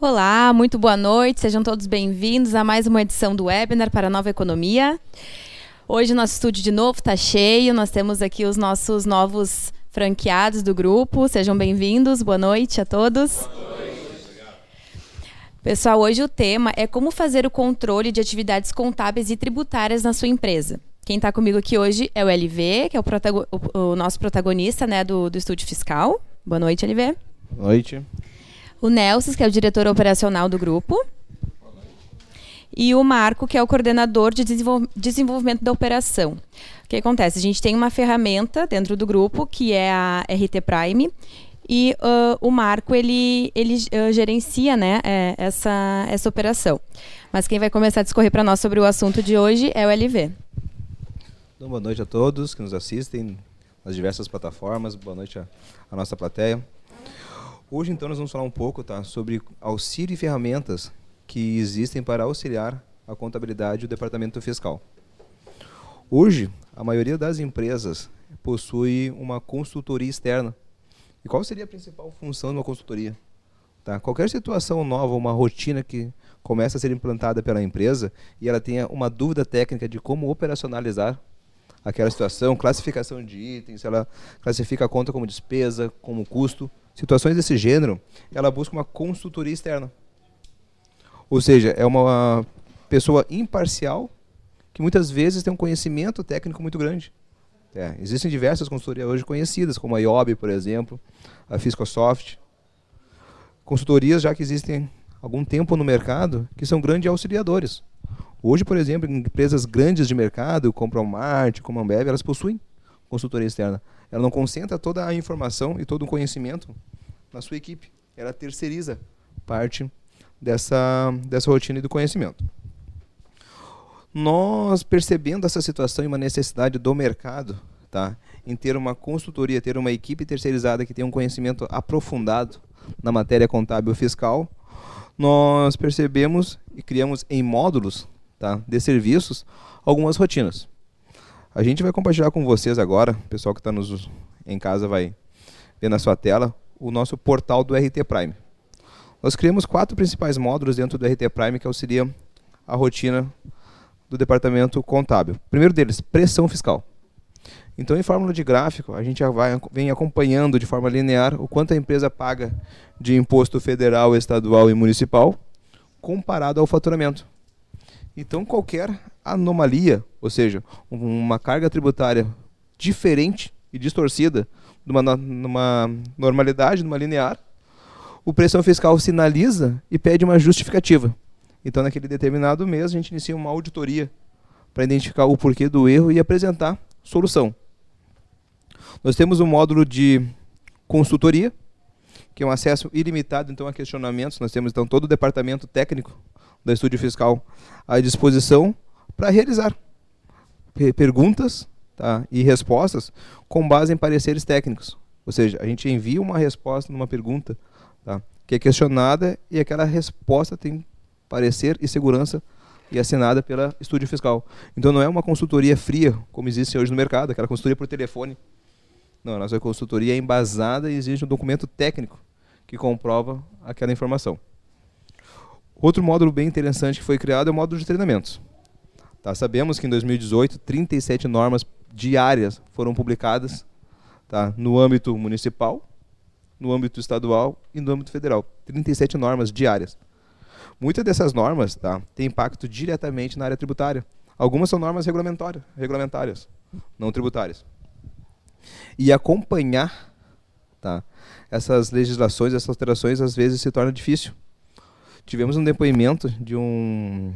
Olá, muito boa noite, sejam todos bem-vindos a mais uma edição do webinar para a Nova Economia. Hoje nosso estúdio de novo está cheio, nós temos aqui os nossos novos franqueados do grupo, sejam bem-vindos, boa noite a todos. Boa noite. Pessoal, hoje o tema é como fazer o controle de atividades contábeis e tributárias na sua empresa. Quem está comigo aqui hoje é o LV, que é o, o, o nosso protagonista né, do, do estúdio fiscal. Boa noite, LV. Boa noite. O Nelson, que é o diretor operacional do grupo. E o Marco, que é o coordenador de desenvolvimento da operação. O que acontece? A gente tem uma ferramenta dentro do grupo, que é a RT Prime, e uh, o Marco ele, ele uh, gerencia né, é, essa, essa operação. Mas quem vai começar a discorrer para nós sobre o assunto de hoje é o LV. Então, boa noite a todos que nos assistem nas diversas plataformas. Boa noite à nossa plateia. Hoje, então, nós vamos falar um pouco tá, sobre auxílio e ferramentas que existem para auxiliar a contabilidade e o departamento fiscal. Hoje, a maioria das empresas possui uma consultoria externa. E qual seria a principal função de uma consultoria? Tá? Qualquer situação nova, uma rotina que começa a ser implantada pela empresa e ela tenha uma dúvida técnica de como operacionalizar aquela situação, classificação de itens, ela classifica a conta como despesa, como custo, situações desse gênero, ela busca uma consultoria externa. Ou seja, é uma pessoa imparcial que muitas vezes tem um conhecimento técnico muito grande. É, existem diversas consultorias hoje conhecidas, como a IOB, por exemplo, a Fiscosoft. Consultorias já que existem algum tempo no mercado, que são grandes auxiliadores. Hoje, por exemplo, empresas grandes de mercado, como a Mart, como a Ambev, elas possuem consultoria externa. Ela não concentra toda a informação e todo o conhecimento na sua equipe. Ela terceiriza parte dessa, dessa rotina e do conhecimento. Nós percebendo essa situação e uma necessidade do mercado, tá, em ter uma consultoria, ter uma equipe terceirizada que tenha um conhecimento aprofundado na matéria contábil fiscal, nós percebemos e criamos em módulos tá, de serviços algumas rotinas. A gente vai compartilhar com vocês agora, o pessoal que está em casa vai ver na sua tela, o nosso portal do RT Prime. Nós criamos quatro principais módulos dentro do RT Prime que auxiliam a rotina do departamento contábil. Primeiro deles, pressão fiscal. Então, em fórmula de gráfico, a gente vai, vem acompanhando de forma linear o quanto a empresa paga de imposto federal, estadual e municipal comparado ao faturamento. Então, qualquer anomalia, ou seja, uma carga tributária diferente e distorcida numa, numa normalidade, numa linear, o pressão fiscal sinaliza e pede uma justificativa. Então, naquele determinado mês, a gente inicia uma auditoria para identificar o porquê do erro e apresentar solução. Nós temos um módulo de consultoria, que é um acesso ilimitado então a questionamentos. Nós temos então todo o departamento técnico da Estúdio Fiscal à disposição para realizar perguntas tá, e respostas com base em pareceres técnicos. Ou seja, a gente envia uma resposta numa pergunta tá, que é questionada e aquela resposta tem parecer e segurança e assinada pela Estúdio Fiscal. Então não é uma consultoria fria, como existe hoje no mercado, aquela consultoria por telefone. Não, a nossa consultoria é embasada e existe um documento técnico que comprova aquela informação. Outro módulo bem interessante que foi criado é o módulo de treinamentos. Tá, sabemos que em 2018, 37 normas diárias foram publicadas tá, no âmbito municipal, no âmbito estadual e no âmbito federal. 37 normas diárias. Muitas dessas normas tá, têm impacto diretamente na área tributária. Algumas são normas regulamentárias, regulamentárias não tributárias. E acompanhar tá, essas legislações, essas alterações, às vezes se torna difícil tivemos um depoimento de um,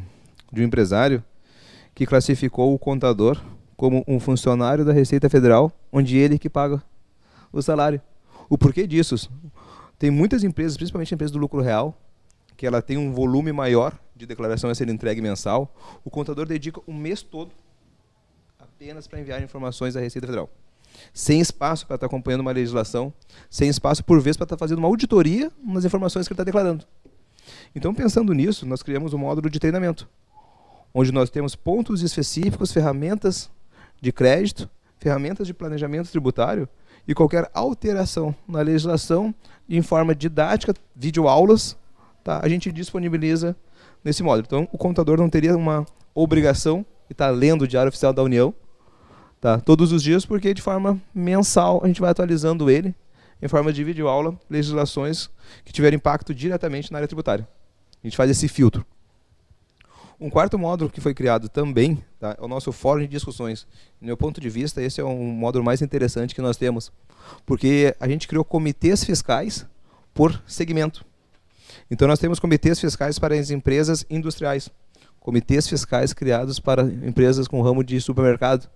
de um empresário que classificou o contador como um funcionário da Receita Federal, onde ele que paga o salário. O porquê disso? Tem muitas empresas, principalmente empresas do lucro real, que ela tem um volume maior de declaração a ser entregue mensal. O contador dedica um mês todo apenas para enviar informações à Receita Federal. Sem espaço para estar acompanhando uma legislação, sem espaço, por vez, para estar fazendo uma auditoria nas informações que ele está declarando. Então, pensando nisso, nós criamos um módulo de treinamento, onde nós temos pontos específicos, ferramentas de crédito, ferramentas de planejamento tributário e qualquer alteração na legislação em forma didática, videoaulas, tá, a gente disponibiliza nesse módulo. Então, o contador não teria uma obrigação de estar tá lendo o Diário Oficial da União tá, todos os dias, porque de forma mensal a gente vai atualizando ele em forma de videoaula, legislações que tiverem impacto diretamente na área tributária. A gente faz esse filtro. Um quarto módulo que foi criado também tá, é o nosso fórum de discussões. Do meu ponto de vista, esse é um módulo mais interessante que nós temos, porque a gente criou comitês fiscais por segmento. Então nós temos comitês fiscais para as empresas industriais, comitês fiscais criados para empresas com ramo de supermercado.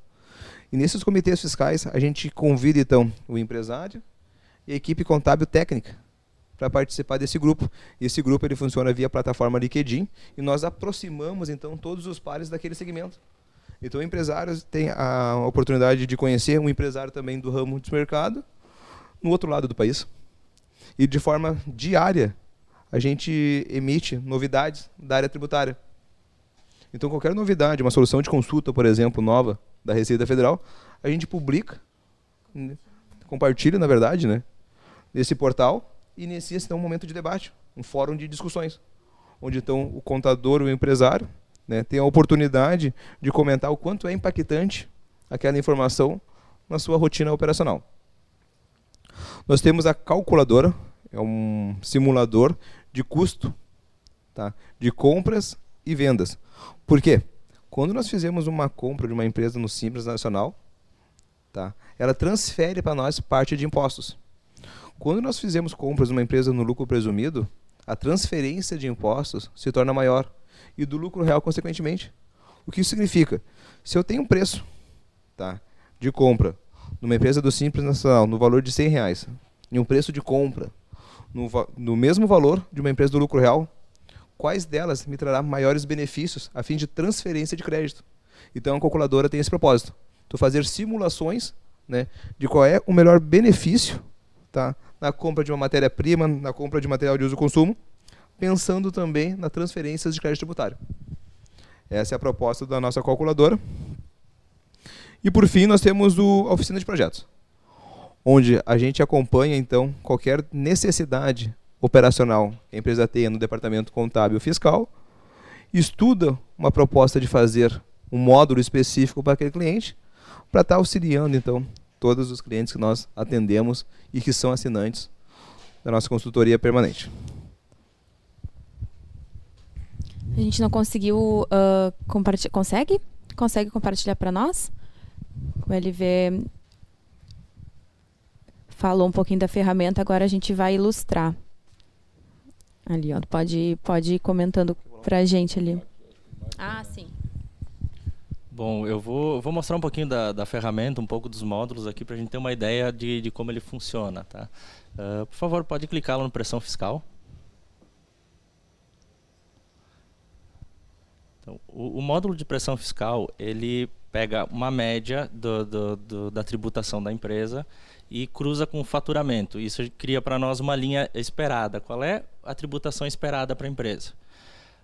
E nesses comitês fiscais a gente convida então o empresário e a equipe contábil técnica para participar desse grupo. Esse grupo ele funciona via plataforma LinkedIn e nós aproximamos então todos os pares daquele segmento. Então, empresários têm a oportunidade de conhecer um empresário também do ramo de mercado no outro lado do país. E de forma diária, a gente emite novidades da área tributária. Então, qualquer novidade, uma solução de consulta, por exemplo, nova da Receita Federal, a gente publica, compartilha, na verdade, né, nesse portal e inicia então um momento de debate, um fórum de discussões, onde então o contador, o empresário, né, tem a oportunidade de comentar o quanto é impactante aquela informação na sua rotina operacional. Nós temos a calculadora, é um simulador de custo tá, de compras e vendas. Por quê? Quando nós fizemos uma compra de uma empresa no Simples Nacional, tá, ela transfere para nós parte de impostos. Quando nós fizemos compras numa empresa no lucro presumido, a transferência de impostos se torna maior e do lucro real consequentemente. O que isso significa? Se eu tenho um preço tá, de compra numa empresa do Simples Nacional no valor de 100 reais e um preço de compra no, no mesmo valor de uma empresa do lucro real, quais delas me trará maiores benefícios a fim de transferência de crédito? Então a calculadora tem esse propósito, tu fazer simulações né, de qual é o melhor benefício tá, na compra de uma matéria-prima, na compra de material de uso e consumo, pensando também na transferências de crédito tributário. Essa é a proposta da nossa calculadora. E por fim, nós temos o, a oficina de projetos, onde a gente acompanha então qualquer necessidade operacional que a empresa tenha no departamento contábil fiscal, estuda uma proposta de fazer um módulo específico para aquele cliente, para estar auxiliando então todos os clientes que nós atendemos e que são assinantes da nossa consultoria permanente. A gente não conseguiu uh, compartilhar. Consegue? Consegue compartilhar para nós? O LV falou um pouquinho da ferramenta, agora a gente vai ilustrar. Ali, ó. Pode, pode ir comentando para a gente ali. Ah, sim. Bom, eu vou, vou mostrar um pouquinho da, da ferramenta, um pouco dos módulos aqui, para a gente ter uma ideia de, de como ele funciona. Tá? Uh, por favor, pode clicar lá no pressão fiscal. Então, o, o, módulo de pressão fiscal, ele pega uma média do, do, do, da tributação da empresa e cruza com o faturamento. Isso cria para nós uma linha esperada. Qual é a tributação esperada para a empresa?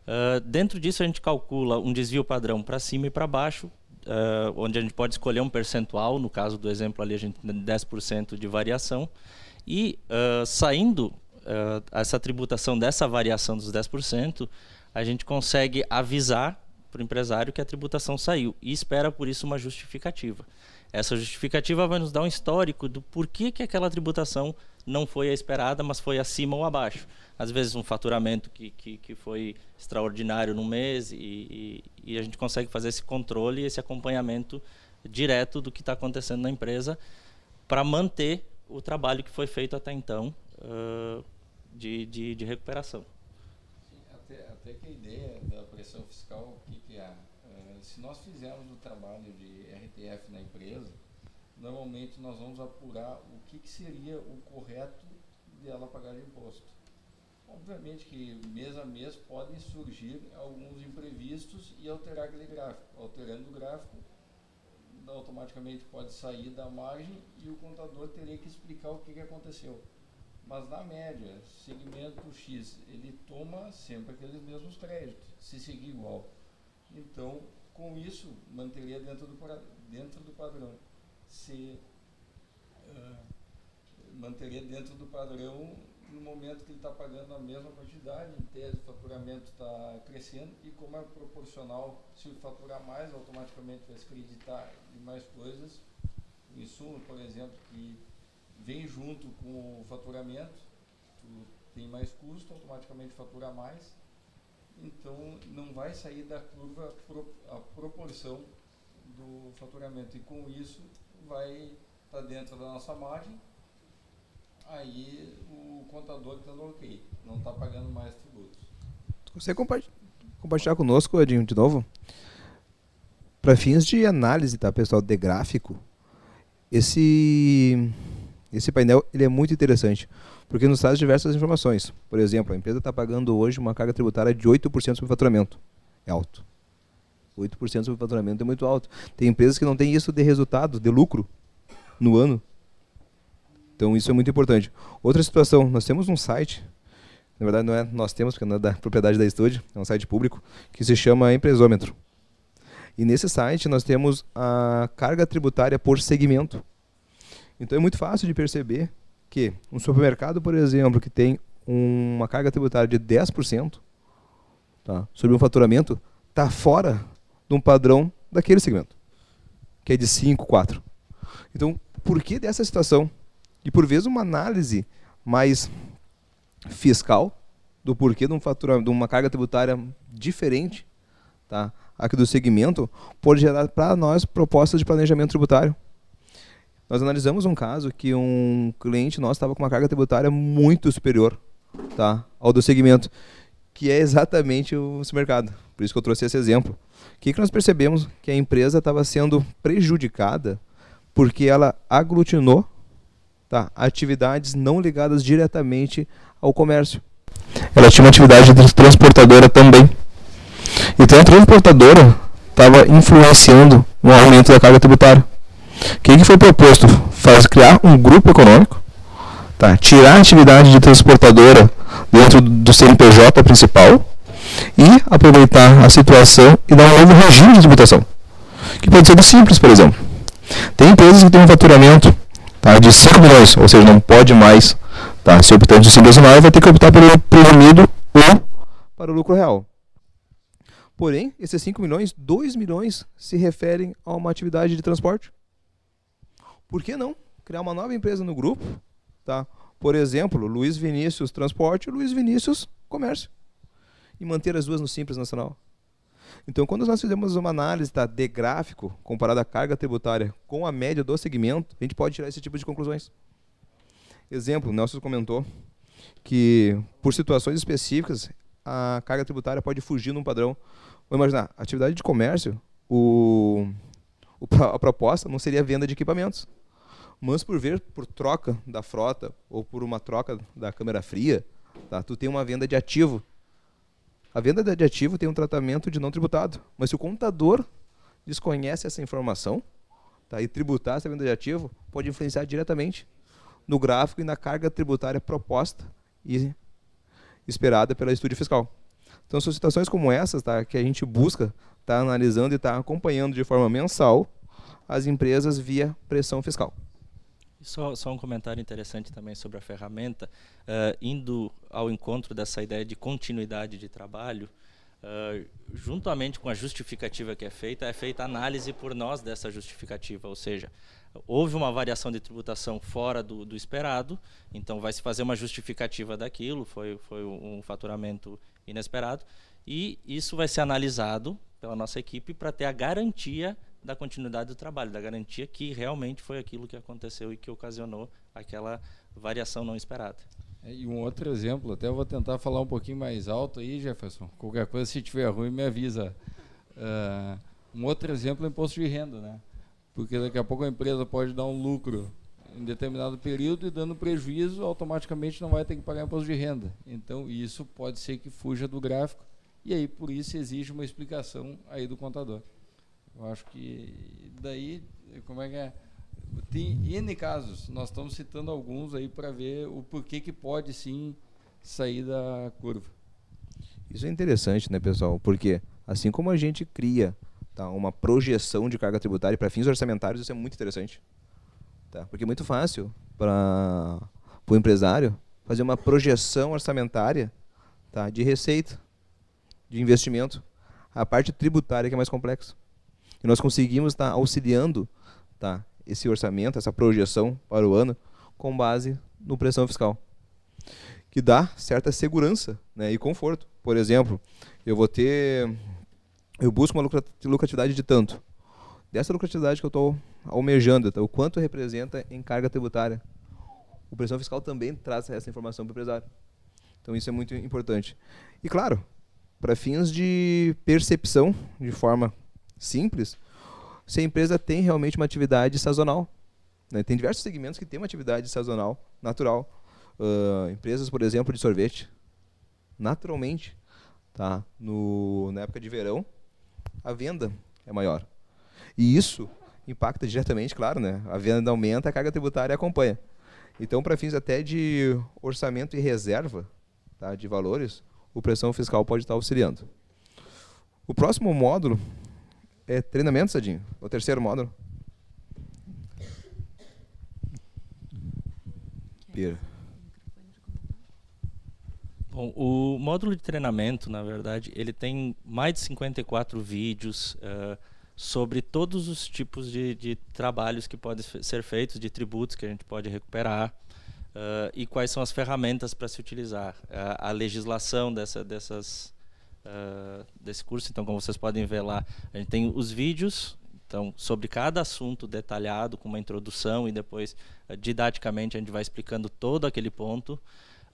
Uh, dentro disso, a gente calcula um desvio padrão para cima e para baixo, uh, onde a gente pode escolher um percentual, no caso do exemplo ali, a gente tem 10% de variação, e uh, saindo essa tributação dessa variação dos 10%, a gente consegue avisar para o empresário que a tributação saiu e espera por isso uma justificativa. Essa justificativa vai nos dar um histórico do porquê que aquela tributação não foi a esperada, mas foi acima ou abaixo às vezes um faturamento que, que, que foi extraordinário no mês e, e, e, a gente consegue fazer esse controle e esse acompanhamento direto do que está acontecendo na empresa para manter o trabalho que foi feito até então uh, de, de, de, recuperação. Até, até que a ideia da pressão fiscal, o que, que é? Se nós fizermos o trabalho de RTF na empresa, normalmente nós vamos apurar o que, que seria o correto dela pagar de imposto. Obviamente que mês a mês podem surgir alguns imprevistos e alterar aquele gráfico. Alterando o gráfico, automaticamente pode sair da margem e o contador teria que explicar o que, que aconteceu. Mas na média, segmento X, ele toma sempre aqueles mesmos créditos, se seguir igual. Então, com isso, manteria dentro do, dentro do padrão. Se uh, manteria dentro do padrão no momento que ele está pagando a mesma quantidade, em tese o faturamento está crescendo e como é proporcional, se faturar mais, automaticamente vai se acreditar em mais coisas. O insumo, por exemplo, que vem junto com o faturamento, tu tem mais custo, automaticamente fatura mais. Então não vai sair da curva a proporção do faturamento e com isso vai estar tá dentro da nossa margem aí contador está no ok, não está pagando mais tributos. Você compartilhar conosco, Edinho, de novo? Para fins de análise, tá, pessoal, de gráfico, esse, esse painel ele é muito interessante, porque nos traz diversas informações. Por exemplo, a empresa está pagando hoje uma carga tributária de 8% sobre faturamento. É alto. 8% sobre faturamento é muito alto. Tem empresas que não têm isso de resultado, de lucro, no ano. Então isso é muito importante. Outra situação, nós temos um site, na verdade não é nós temos, porque não é da propriedade da estúdio, é um site público, que se chama Empresômetro. E nesse site nós temos a carga tributária por segmento. Então é muito fácil de perceber que um supermercado, por exemplo, que tem uma carga tributária de 10% tá, sobre um faturamento, está fora de um padrão daquele segmento, que é de 5, 4. Então, por que dessa situação? E por vezes uma análise mais fiscal do porquê de, um fatura, de uma carga tributária diferente tá, aqui do segmento pode gerar para nós propostas de planejamento tributário. Nós analisamos um caso que um cliente nosso estava com uma carga tributária muito superior tá, ao do segmento, que é exatamente o supermercado. Por isso que eu trouxe esse exemplo. O que, que nós percebemos? Que a empresa estava sendo prejudicada porque ela aglutinou tá? atividades não ligadas diretamente ao comércio. Ela tinha uma atividade transportadora também. Então a transportadora estava influenciando um aumento da carga tributária. O que, que foi proposto? Faz, criar um grupo econômico, tá? tirar a atividade de transportadora dentro do CNPJ principal e aproveitar a situação e dar um novo regime de tributação. Que pode ser do simples, por exemplo. Tem empresas que têm um faturamento tá, de 5 milhões, ou seja, não pode mais tá, ser optante e vai ter que optar pelo presumido ou para o lucro real. Porém, esses 5 milhões, 2 milhões se referem a uma atividade de transporte. Por que não criar uma nova empresa no grupo? Tá? Por exemplo, Luiz Vinícius Transporte e Luiz Vinícius Comércio. E manter as duas no Simples Nacional. Então, quando nós fizemos uma análise tá, de gráfico comparada à carga tributária com a média do segmento, a gente pode tirar esse tipo de conclusões. Exemplo, o Nelson comentou que, por situações específicas, a carga tributária pode fugir num padrão. Vamos imaginar, atividade de comércio, o, a proposta não seria venda de equipamentos. Mas por ver por troca da frota ou por uma troca da câmera fria, tá, tu tem uma venda de ativo a venda de ativo tem um tratamento de não tributado, mas se o contador desconhece essa informação, tá, e tributar essa venda de ativo, pode influenciar diretamente no gráfico e na carga tributária proposta e esperada pela estúdio fiscal. Então, são situações como essas tá, que a gente busca estar tá analisando e estar tá acompanhando de forma mensal as empresas via pressão fiscal. Só, só, um comentário interessante também sobre a ferramenta, uh, indo ao encontro dessa ideia de continuidade de trabalho, uh, juntamente com a justificativa que é feita, é feita análise por nós dessa justificativa, ou seja, houve uma variação de tributação fora do, do esperado, então vai se fazer uma justificativa daquilo, foi, foi um faturamento inesperado, e isso vai ser analisado pela nossa equipe para ter a garantia da continuidade do trabalho, da garantia que realmente foi aquilo que aconteceu e que ocasionou aquela variação não esperada. É, e um outro exemplo, até vou tentar falar um pouquinho mais alto aí, Jefferson. Qualquer coisa, se tiver ruim, me avisa. Uh, um outro exemplo é o imposto de renda, né? Porque daqui a pouco a empresa pode dar um lucro em determinado período e dando prejuízo, automaticamente não vai ter que pagar imposto de renda. Então, isso pode ser que fuja do gráfico e aí por isso exige uma explicação aí do contador. Eu acho que daí, como é que é? Tem N casos, nós estamos citando alguns aí para ver o porquê que pode sim sair da curva. Isso é interessante, né, pessoal? Porque assim como a gente cria tá, uma projeção de carga tributária para fins orçamentários, isso é muito interessante. Tá? Porque é muito fácil para o empresário fazer uma projeção orçamentária tá, de receita, de investimento. A parte tributária que é mais complexa. E nós conseguimos estar tá, auxiliando tá, esse orçamento, essa projeção para o ano, com base no pressão fiscal. Que dá certa segurança né, e conforto. Por exemplo, eu vou ter. Eu busco uma lucratividade de tanto. Dessa lucratividade que eu estou almejando, tá, o quanto representa em carga tributária. O pressão fiscal também traz essa informação para o empresário. Então isso é muito importante. E claro, para fins de percepção, de forma simples, se a empresa tem realmente uma atividade sazonal. Né? Tem diversos segmentos que têm uma atividade sazonal natural. Uh, empresas, por exemplo, de sorvete. Naturalmente, tá? no, na época de verão, a venda é maior. E isso impacta diretamente, claro, né? a venda aumenta, a carga tributária acompanha. Então, para fins até de orçamento e reserva tá, de valores, o pressão fiscal pode estar auxiliando. O próximo módulo é treinamento, Sadinho. O terceiro módulo. Pira. Bom, o módulo de treinamento, na verdade, ele tem mais de 54 vídeos uh, sobre todos os tipos de, de, trabalhos que podem ser feitos, de tributos que a gente pode recuperar uh, e quais são as ferramentas para se utilizar. Uh, a legislação dessa, dessas uh, desse curso. Então, como vocês podem ver lá, a gente tem os vídeos então, sobre cada assunto detalhado, com uma introdução e depois, uh, didaticamente, a gente vai explicando todo aquele ponto.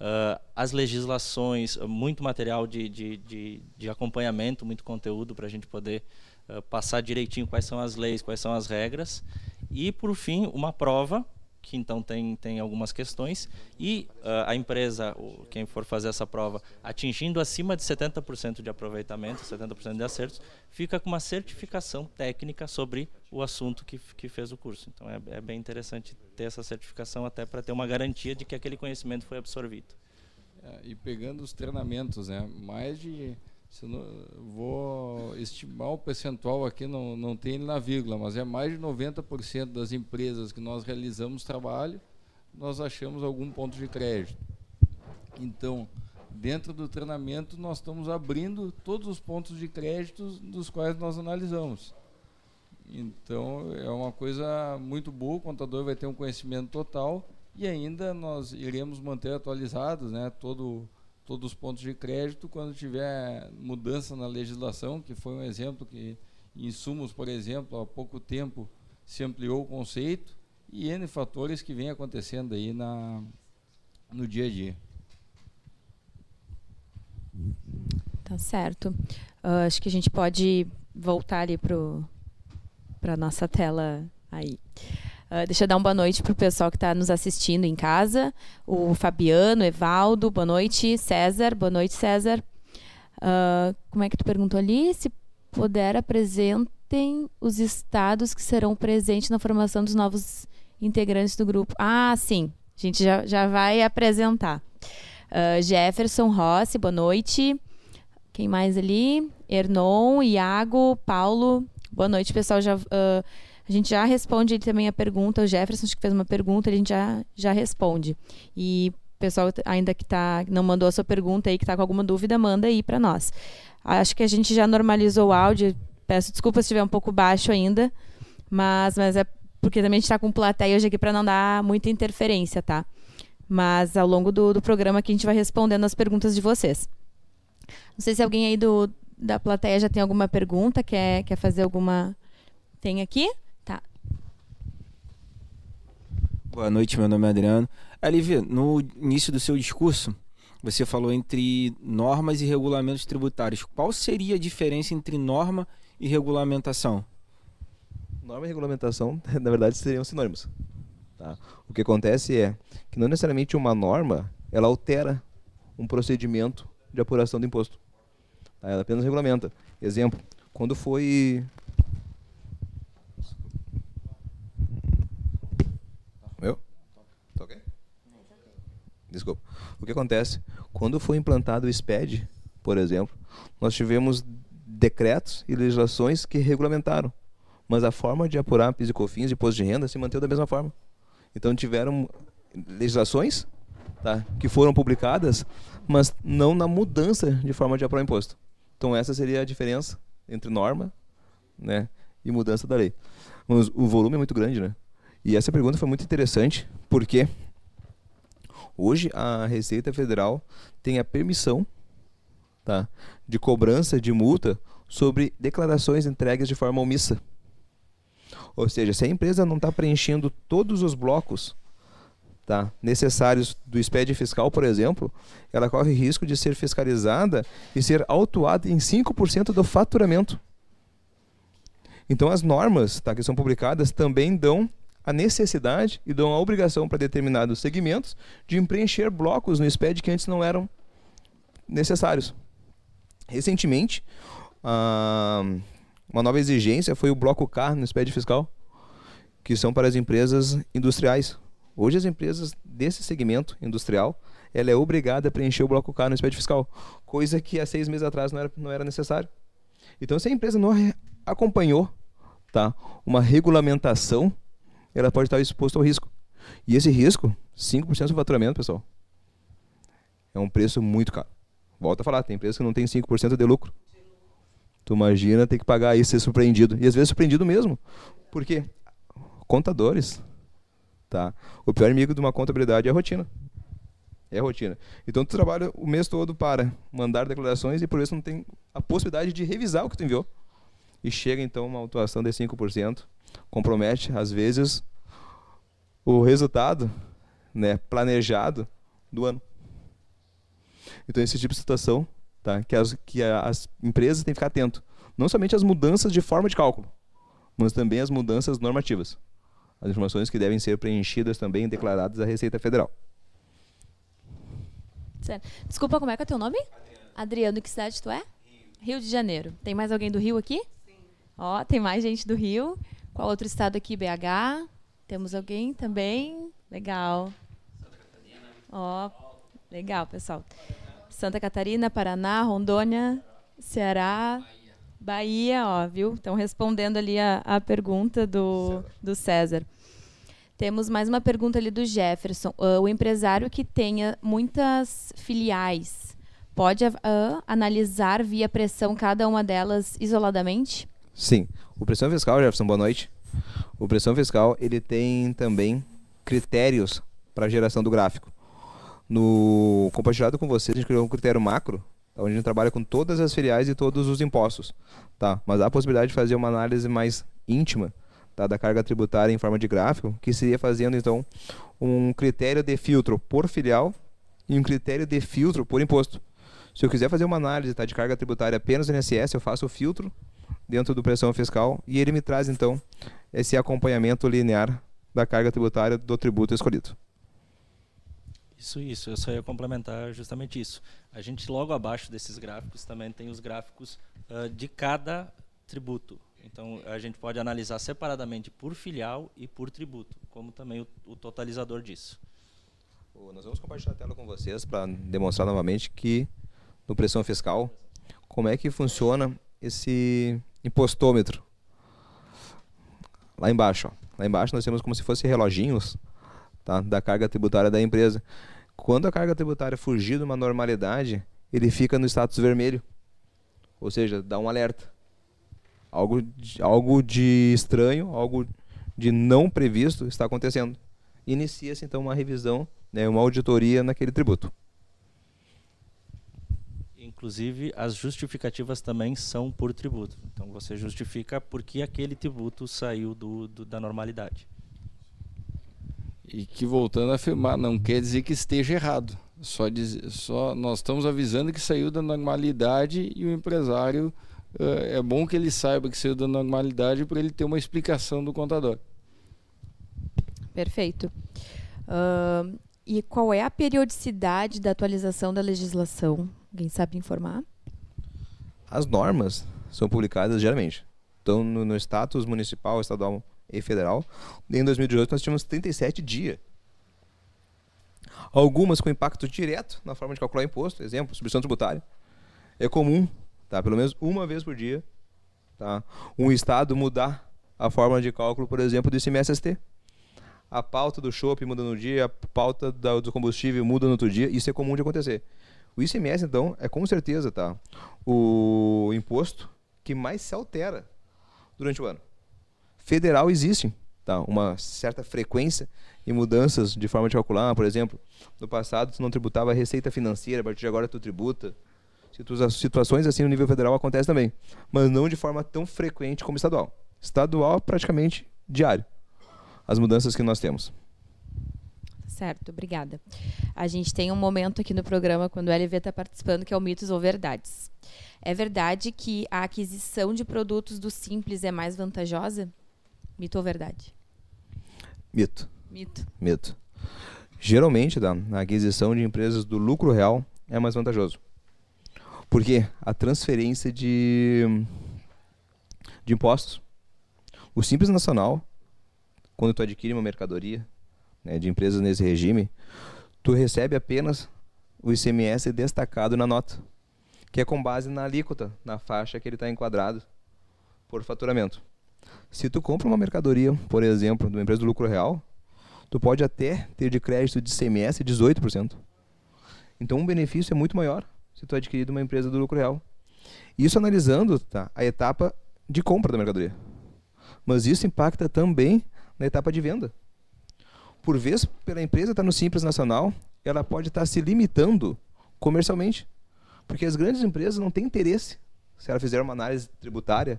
Uh, as legislações, muito material de, de, de, de acompanhamento, muito conteúdo para a gente poder uh, passar direitinho quais são as leis, quais são as regras. E, por fim, uma prova que então tem, tem algumas questões, e uh, a empresa, quem for fazer essa prova, atingindo acima de 70% de aproveitamento, 70% de acertos, fica com uma certificação técnica sobre o assunto que, que fez o curso. Então é, é bem interessante ter essa certificação até para ter uma garantia de que aquele conhecimento foi absorvido. É, e pegando os treinamentos, né, mais de se não, vou estimar o percentual aqui, não, não tem ele na vírgula, mas é mais de 90% das empresas que nós realizamos trabalho, nós achamos algum ponto de crédito. Então, dentro do treinamento, nós estamos abrindo todos os pontos de crédito dos quais nós analisamos. Então, é uma coisa muito boa, o contador vai ter um conhecimento total e ainda nós iremos manter atualizados né, todo todos os pontos de crédito quando tiver mudança na legislação, que foi um exemplo que em insumos, por exemplo, há pouco tempo se ampliou o conceito e N fatores que vem acontecendo aí na, no dia a dia. Tá certo. Uh, acho que a gente pode voltar ali para a nossa tela aí. Uh, deixa eu dar uma boa noite para o pessoal que está nos assistindo em casa. O Fabiano, Evaldo, boa noite. César, boa noite, César. Uh, como é que tu perguntou ali? Se puder, apresentem os estados que serão presentes na formação dos novos integrantes do grupo. Ah, sim. A gente já, já vai apresentar. Uh, Jefferson Rossi, boa noite. Quem mais ali? Ernon, Iago, Paulo. Boa noite, pessoal. Já, uh, a gente já responde também a pergunta, o Jefferson que fez uma pergunta, a gente já, já responde. E pessoal ainda que tá, não mandou a sua pergunta aí, que está com alguma dúvida, manda aí para nós. Acho que a gente já normalizou o áudio, peço desculpas se estiver um pouco baixo ainda, mas, mas é porque também a gente está com plateia hoje aqui para não dar muita interferência, tá? Mas ao longo do, do programa aqui a gente vai respondendo as perguntas de vocês. Não sei se alguém aí do, da plateia já tem alguma pergunta, quer, quer fazer alguma. Tem aqui? Boa noite, meu nome é Adriano. Alivia, no início do seu discurso, você falou entre normas e regulamentos tributários. Qual seria a diferença entre norma e regulamentação? Norma e regulamentação, na verdade, seriam sinônimos. Tá? O que acontece é que não necessariamente uma norma ela altera um procedimento de apuração do imposto. Tá? Ela apenas regulamenta. Exemplo, quando foi Desculpa. O que acontece? Quando foi implantado o SPED, por exemplo, nós tivemos decretos e legislações que regulamentaram. Mas a forma de apurar PIS e COFINS e imposto de renda se manteve da mesma forma. Então tiveram legislações tá? que foram publicadas, mas não na mudança de forma de apurar imposto. Então essa seria a diferença entre norma né, e mudança da lei. Mas o volume é muito grande, né? E essa pergunta foi muito interessante, porque hoje a Receita Federal tem a permissão tá, de cobrança de multa sobre declarações entregues de forma omissa. Ou seja, se a empresa não está preenchendo todos os blocos tá, necessários do SPED fiscal, por exemplo, ela corre risco de ser fiscalizada e ser autuada em 5% do faturamento. Então as normas tá, que são publicadas também dão a necessidade e dão a obrigação para determinados segmentos de preencher blocos no SPED que antes não eram necessários. Recentemente, uh, uma nova exigência foi o bloco K no SPED fiscal, que são para as empresas industriais. Hoje as empresas desse segmento industrial, ela é obrigada a preencher o bloco K no SPED fiscal, coisa que há seis meses atrás não era, não era necessário. Então, se a empresa não acompanhou tá, uma regulamentação, ela pode estar exposta ao risco. E esse risco, 5% do faturamento, pessoal, é um preço muito caro. Volta a falar, tem empresas que não tem 5% de lucro. Tu imagina ter que pagar isso, ser surpreendido. E às vezes surpreendido mesmo. Por quê? Contadores. Tá? O pior inimigo de uma contabilidade é a rotina. É a rotina. Então tu trabalha o mês todo para mandar declarações e por isso não tem a possibilidade de revisar o que tu enviou. E chega então uma autuação de 5%, compromete às vezes o resultado, né, planejado do ano. Então, esse tipo de situação, tá? que, as, que as empresas têm que ficar atento. Não somente as mudanças de forma de cálculo, mas também as mudanças normativas. As informações que devem ser preenchidas também e declaradas à Receita Federal. Certo. Desculpa, como é que é o teu nome? Adriano. Adriano, que cidade tu é? Rio. Rio de Janeiro. Tem mais alguém do Rio aqui? Sim. Ó, tem mais gente do Rio. Qual outro estado aqui? BH. Temos alguém também? Legal. Santa Catarina. Ó, legal, pessoal. Santa Catarina, Paraná, Rondônia, Ceará, Bahia, ó, viu? Estão respondendo ali a, a pergunta do, do César. Temos mais uma pergunta ali do Jefferson. Uh, o empresário que tenha muitas filiais pode uh, analisar via pressão cada uma delas isoladamente? Sim. O pressão fiscal, Jefferson, boa noite. O pressão fiscal ele tem também critérios para geração do gráfico. No compartilhado com vocês, a gente criou um critério macro, onde a gente trabalha com todas as filiais e todos os impostos. Tá? Mas há a possibilidade de fazer uma análise mais íntima tá? da carga tributária em forma de gráfico, que seria fazendo então um critério de filtro por filial e um critério de filtro por imposto. Se eu quiser fazer uma análise tá, de carga tributária apenas no INSS, eu faço o filtro dentro do pressão fiscal e ele me traz então esse acompanhamento linear da carga tributária do tributo escolhido. Isso, isso. Eu só ia complementar justamente isso. A gente, logo abaixo desses gráficos, também tem os gráficos uh, de cada tributo. Então, a gente pode analisar separadamente por filial e por tributo, como também o, o totalizador disso. Nós vamos compartilhar a tela com vocês para demonstrar novamente que no pressão fiscal, como é que funciona esse impostômetro. Lá embaixo, ó. lá embaixo nós temos como se fossem reloginhos tá? da carga tributária da empresa. Quando a carga tributária fugir de uma normalidade, ele fica no status vermelho. Ou seja, dá um alerta. Algo de, algo de estranho, algo de não previsto está acontecendo. Inicia-se então uma revisão, né, uma auditoria naquele tributo. Inclusive, as justificativas também são por tributo. Então, você justifica porque aquele tributo saiu do, do da normalidade. E que, voltando a afirmar, não quer dizer que esteja errado. Só, diz, só nós estamos avisando que saiu da normalidade e o empresário uh, é bom que ele saiba que saiu da normalidade para ele ter uma explicação do contador. Perfeito. Uh, e qual é a periodicidade da atualização da legislação? Alguém sabe informar? As normas são publicadas geralmente. Então, no, no status municipal, estadual e federal. Em 2018 nós tínhamos 37 dias. Algumas com impacto direto na forma de calcular imposto, exemplo, substituição tributária. É comum, tá? pelo menos uma vez por dia, tá? um estado mudar a forma de cálculo, por exemplo, do ICMS-ST. A pauta do shopping muda no dia, a pauta do combustível muda no outro dia. Isso é comum de acontecer. O ICMS, então, é com certeza tá, o imposto que mais se altera durante o ano. Federal existe tá, uma certa frequência e mudanças de forma de calcular. Por exemplo, no passado tu não tributava a receita financeira, a partir de agora tu tributa. Situações assim no nível federal acontecem também, mas não de forma tão frequente como estadual. Estadual praticamente diário. As mudanças que nós temos. Certo, obrigada. A gente tem um momento aqui no programa, quando o LV está participando, que é o Mitos ou Verdades. É verdade que a aquisição de produtos do Simples é mais vantajosa? Mito ou verdade? Mito. Mito. Mito. Geralmente, tá, a aquisição de empresas do lucro real é mais vantajoso. Porque a transferência de, de impostos. O Simples Nacional, quando tu adquire uma mercadoria né, de empresas nesse regime, tu recebe apenas o ICMS destacado na nota, que é com base na alíquota, na faixa que ele está enquadrado por faturamento. Se tu compra uma mercadoria, por exemplo, de uma empresa do lucro real, tu pode até ter de crédito de ICMS 18%. Então, um benefício é muito maior se tu adquirir de uma empresa do lucro real. Isso analisando tá, a etapa de compra da mercadoria. Mas isso impacta também na etapa de venda. Por vez, pela empresa estar no Simples Nacional, ela pode estar se limitando comercialmente. Porque as grandes empresas não têm interesse, se ela fizer uma análise tributária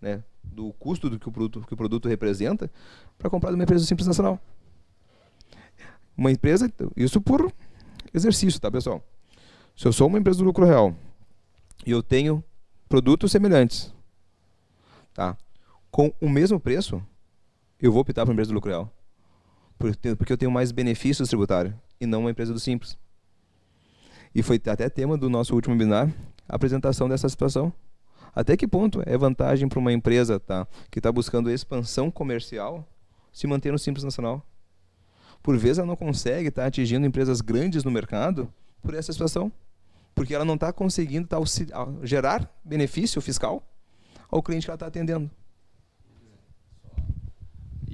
né, do custo do que o produto, que o produto representa, para comprar de uma empresa do Simples Nacional. Uma empresa, isso por exercício, tá, pessoal? Se eu sou uma empresa do lucro real e eu tenho produtos semelhantes, tá? Com o mesmo preço, eu vou optar por empresa do lucro real. Porque eu tenho mais benefícios tributários e não uma empresa do Simples. E foi até tema do nosso último webinar a apresentação dessa situação. Até que ponto é vantagem para uma empresa tá, que está buscando expansão comercial se manter no Simples Nacional? Por vezes ela não consegue estar tá atingindo empresas grandes no mercado por essa situação. Porque ela não está conseguindo tá, gerar benefício fiscal ao cliente que ela está atendendo.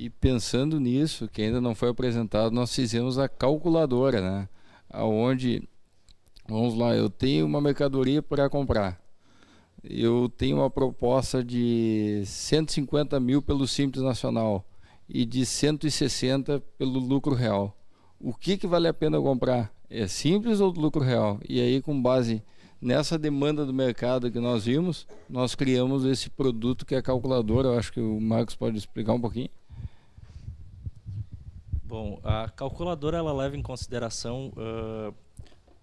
E pensando nisso, que ainda não foi apresentado, nós fizemos a calculadora, né? Aonde, vamos lá, eu tenho uma mercadoria para comprar. Eu tenho uma proposta de 150 mil pelo Simples Nacional e de 160 pelo lucro real. O que, que vale a pena comprar? É simples ou lucro real? E aí, com base nessa demanda do mercado que nós vimos, nós criamos esse produto que é a calculadora. Eu acho que o Marcos pode explicar um pouquinho. Bom, a calculadora ela leva em consideração uh,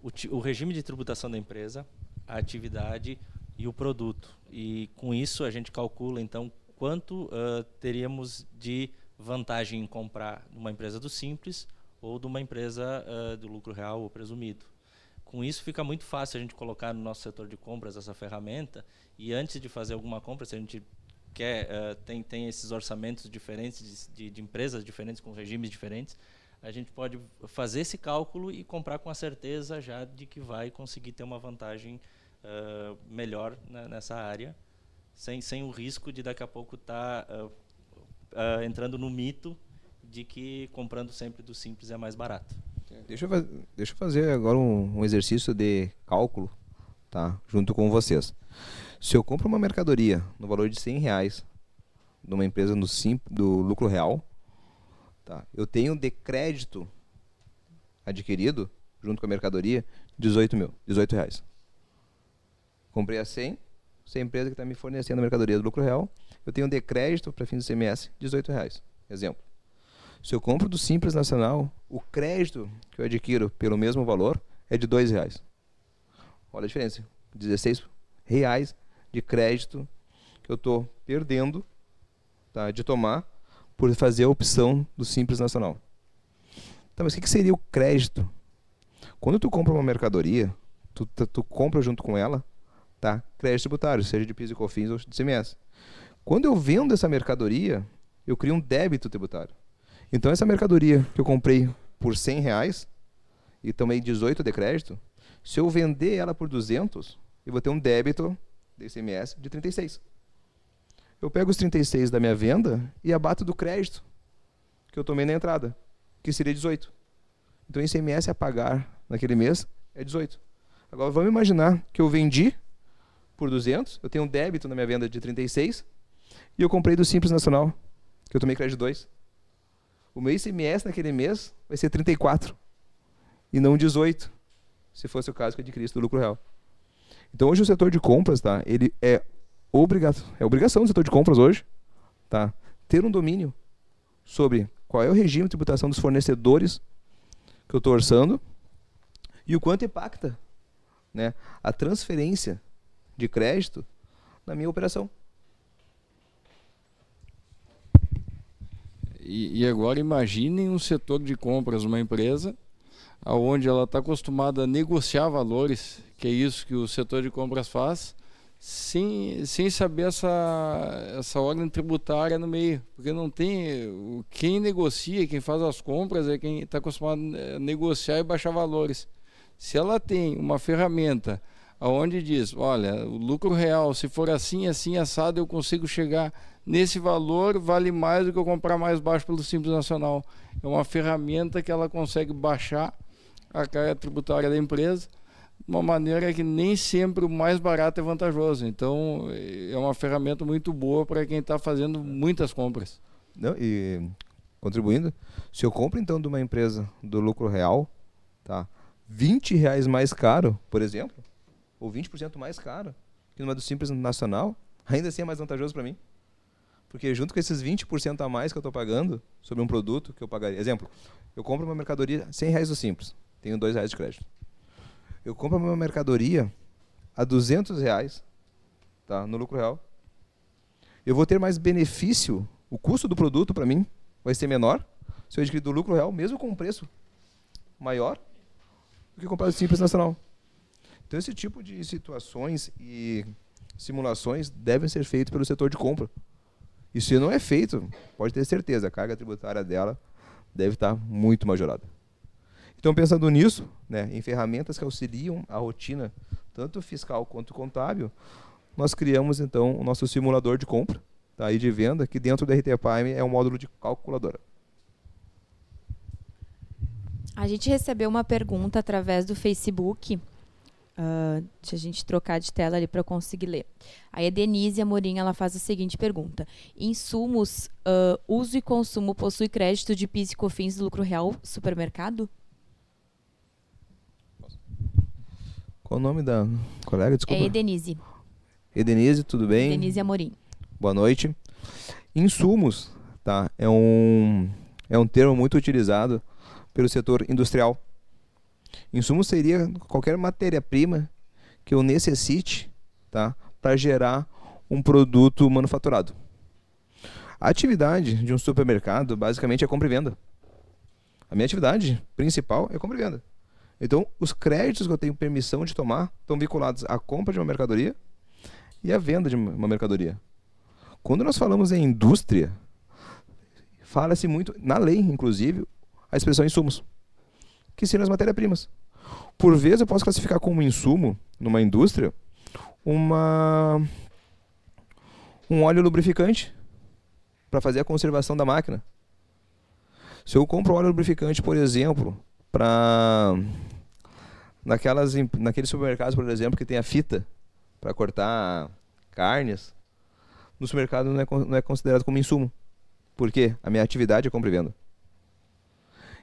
o, o, regime de tributação da empresa, a atividade e o produto. E com isso a gente calcula então quanto uh, teríamos de vantagem em comprar uma empresa do simples ou de uma empresa uh, do lucro real ou presumido. Com isso fica muito fácil a gente colocar no nosso setor de compras essa ferramenta e antes de fazer alguma compra, se a gente quer uh, tem tem esses orçamentos diferentes de, de, empresas diferentes com regimes diferentes a gente pode fazer esse cálculo e comprar com a certeza já de que vai conseguir ter uma vantagem uh, melhor nessa área sem sem o risco de daqui a pouco estar tá, uh, entrando no mito de que comprando sempre do simples é mais barato. Deixa eu, deixa eu fazer agora um, um exercício de cálculo tá? Junto com vocês se eu compro uma mercadoria no valor de 100 reais numa empresa no sim, do lucro real, tá? eu tenho de crédito adquirido, junto com a mercadoria, 18 mil, 18 reais. Comprei a 100, se a empresa que está me fornecendo a mercadoria do lucro real, eu tenho de crédito para fins do CMS, 18 reais. Exemplo. Se eu compro do Simples Nacional, o crédito que eu adquiro pelo mesmo valor é de 2 reais. Olha a diferença. 16 reais de crédito que eu estou perdendo tá, de tomar por fazer a opção do Simples Nacional. Então, mas o que, seria o crédito? Quando tu compra uma mercadoria, tu, tu, tu compra junto com ela tá, crédito tributário, seja de PIS e COFINS ou de CMS. Quando eu vendo essa mercadoria, eu crio um débito tributário. Então, essa mercadoria que eu comprei por 100 reais e tomei 18 de crédito, se eu vender ela por 200, eu vou ter um débito de ICMS de 36. Eu pego os 36 da minha venda e abato do crédito que eu tomei na entrada, que seria 18. Então, o ICMS a pagar naquele mês é 18. Agora, vamos imaginar que eu vendi por 200, eu tenho um débito na minha venda de 36, e eu comprei do Simples Nacional, que eu tomei crédito 2. O meu ICMS naquele mês vai ser 34, e não 18, se fosse o caso que eu adquirisse do lucro real. Então, hoje o setor de compras, tá, ele é, obriga é obrigação do setor de compras hoje, tá, ter um domínio sobre qual é o regime de tributação dos fornecedores que eu estou orçando e o quanto impacta né, a transferência de crédito na minha operação. E, e agora imaginem um setor de compras, uma empresa, onde ela está acostumada a negociar valores, que é isso que o setor de compras faz, sem, sem saber essa, essa ordem tributária no meio. Porque não tem. Quem negocia, quem faz as compras é quem está acostumado a negociar e baixar valores. Se ela tem uma ferramenta onde diz, olha, o lucro real, se for assim, assim, assado, eu consigo chegar nesse valor, vale mais do que eu comprar mais baixo pelo Simples Nacional. É uma ferramenta que ela consegue baixar a carga tributária da empresa de uma maneira que nem sempre o mais barato é vantajoso. Então, é uma ferramenta muito boa para quem está fazendo muitas compras. Não, e contribuindo, se eu compro então de uma empresa do lucro real, tá? 20 reais mais caro, por exemplo, ou 20% mais caro que numa do Simples Nacional, ainda assim é mais vantajoso para mim. Porque junto com esses 20% a mais que eu estou pagando sobre um produto que eu pagaria. Exemplo, eu compro uma mercadoria 100 reais do Simples, tenho 2 reais de crédito. Eu compro uma mercadoria a 200 reais tá, no lucro real. Eu vou ter mais benefício, o custo do produto para mim vai ser menor se eu adquirir do lucro real, mesmo com um preço maior do que comprar do Simples Nacional. Então, esse tipo de situações e simulações devem ser feitos pelo setor de compra. E se não é feito, pode ter certeza, a carga tributária dela deve estar muito majorada. Então, pensando nisso, né, em ferramentas que auxiliam a rotina, tanto fiscal quanto contábil, nós criamos então o nosso simulador de compra tá, e de venda, que dentro do RT Prime é um módulo de calculadora. A gente recebeu uma pergunta através do Facebook Uh, deixa a gente trocar de tela ali para eu conseguir ler. Aí a Denise Amorim ela faz a seguinte pergunta: Insumos, uh, uso e consumo possui crédito de PIS e COFINS do lucro real supermercado? Qual o nome da colega? Desculpa. É Edenise. Edenise, tudo bem? Edenise Amorim. Boa noite. Insumos, tá? É um é um termo muito utilizado pelo setor industrial Insumo seria qualquer matéria-prima que eu necessite tá, para gerar um produto manufaturado. A atividade de um supermercado basicamente é compra e venda. A minha atividade principal é compra e venda. Então, os créditos que eu tenho permissão de tomar estão vinculados à compra de uma mercadoria e à venda de uma mercadoria. Quando nós falamos em indústria, fala-se muito, na lei inclusive, a expressão insumos que seriam as matérias-primas. Por vezes eu posso classificar como insumo numa indústria uma um óleo lubrificante para fazer a conservação da máquina. Se eu compro óleo lubrificante, por exemplo, para naquelas naqueles supermercados, por exemplo, que tem a fita para cortar carnes, no supermercado não é, não é considerado como insumo. Por quê? A minha atividade é compra e venda.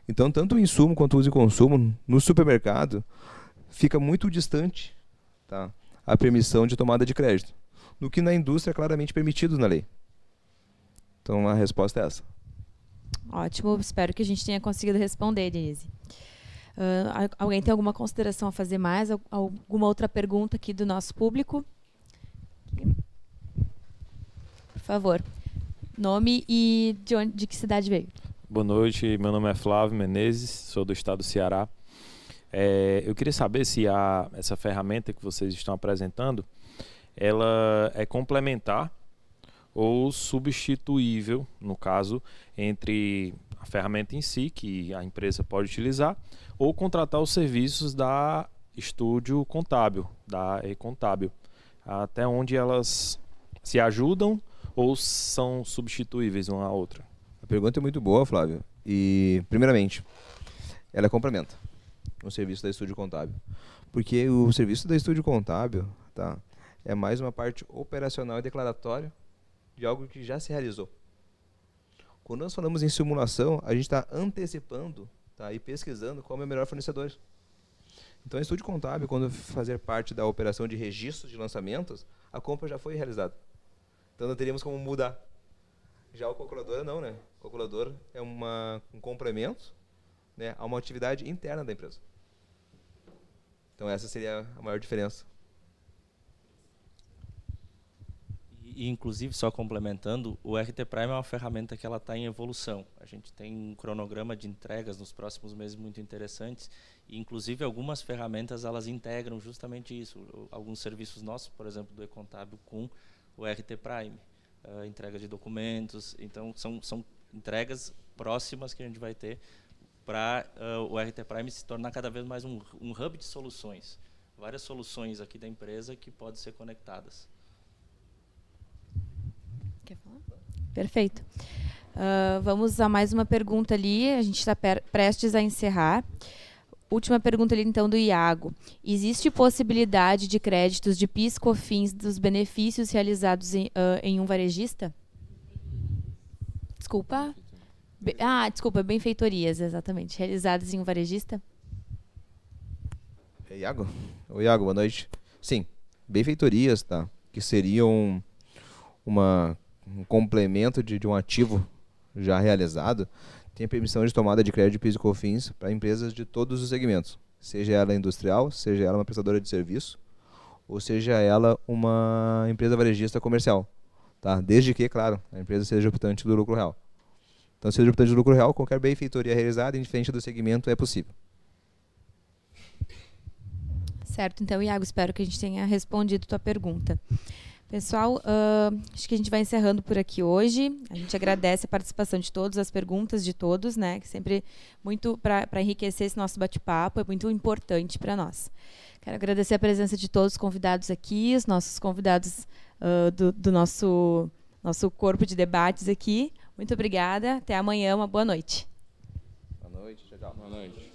Então, tanto o insumo quanto o uso e consumo no supermercado fica muito distante tá, a permissão de tomada de crédito, no que na indústria é claramente permitido na lei. Então, a resposta é essa. Ótimo, espero que a gente tenha conseguido responder, Denise. Uh, alguém tem alguma consideração a fazer mais? Alguma outra pergunta aqui do nosso público? Por favor. Nome e de, onde, de que cidade veio? Boa noite, meu nome é Flávio Menezes, sou do estado do Ceará. É, eu queria saber se a, essa ferramenta que vocês estão apresentando, ela é complementar ou substituível, no caso, entre a ferramenta em si, que a empresa pode utilizar, ou contratar os serviços da Estúdio Contábil, da E-Contábil. Até onde elas se ajudam ou são substituíveis uma à outra? A pergunta é muito boa, Flávio. E, primeiramente, ela complementa o serviço da Estúdio Contábil. Porque o serviço da Estúdio Contábil tá, é mais uma parte operacional e declaratória de algo que já se realizou. Quando nós falamos em simulação, a gente está antecipando tá, e pesquisando qual é o melhor fornecedor. Então, o estúdio contábil, quando fazer parte da operação de registro de lançamentos, a compra já foi realizada. Então, não teríamos como mudar. Já o calculador não, né? O calculador é uma, um complemento né, a uma atividade interna da empresa. Então, essa seria a maior diferença. E, inclusive, só complementando, o RT Prime é uma ferramenta que ela está em evolução. A gente tem um cronograma de entregas nos próximos meses muito interessantes. E, inclusive, algumas ferramentas elas integram justamente isso. Alguns serviços nossos, por exemplo, do e-contábil com o RT Prime. Uh, entrega de documentos. Então, são, são entregas próximas que a gente vai ter para uh, o RT Prime se tornar cada vez mais um, um hub de soluções. Várias soluções aqui da empresa que podem ser conectadas. Quer falar? Perfeito. Uh, vamos a mais uma pergunta ali. A gente está prestes a encerrar. Última pergunta ali, então, do Iago. Existe possibilidade de créditos de PIS COFINS dos benefícios realizados em, uh, em um varejista? Desculpa. Be ah, desculpa, benfeitorias, exatamente. Realizadas em um varejista? É Iago? Oi, Iago, boa noite. Sim, benfeitorias, tá? Que seriam uma um complemento de, de um ativo já realizado, tem permissão de tomada de crédito PIS e COFINS para empresas de todos os segmentos, seja ela industrial, seja ela uma prestadora de serviço, ou seja ela uma empresa varejista comercial, tá? Desde que, claro, a empresa seja optante do lucro real. Então, seja optante do lucro real, qualquer benfeitoria realizada, indiferente do segmento, é possível. Certo, então, Iago, espero que a gente tenha respondido a tua pergunta. Pessoal, uh, acho que a gente vai encerrando por aqui hoje. A gente agradece a participação de todos, as perguntas de todos, né? Que sempre muito para enriquecer esse nosso bate-papo, é muito importante para nós. Quero agradecer a presença de todos os convidados aqui, os nossos convidados uh, do, do nosso, nosso corpo de debates aqui. Muito obrigada. Até amanhã. Uma boa noite. Boa noite. Tchau. Boa noite.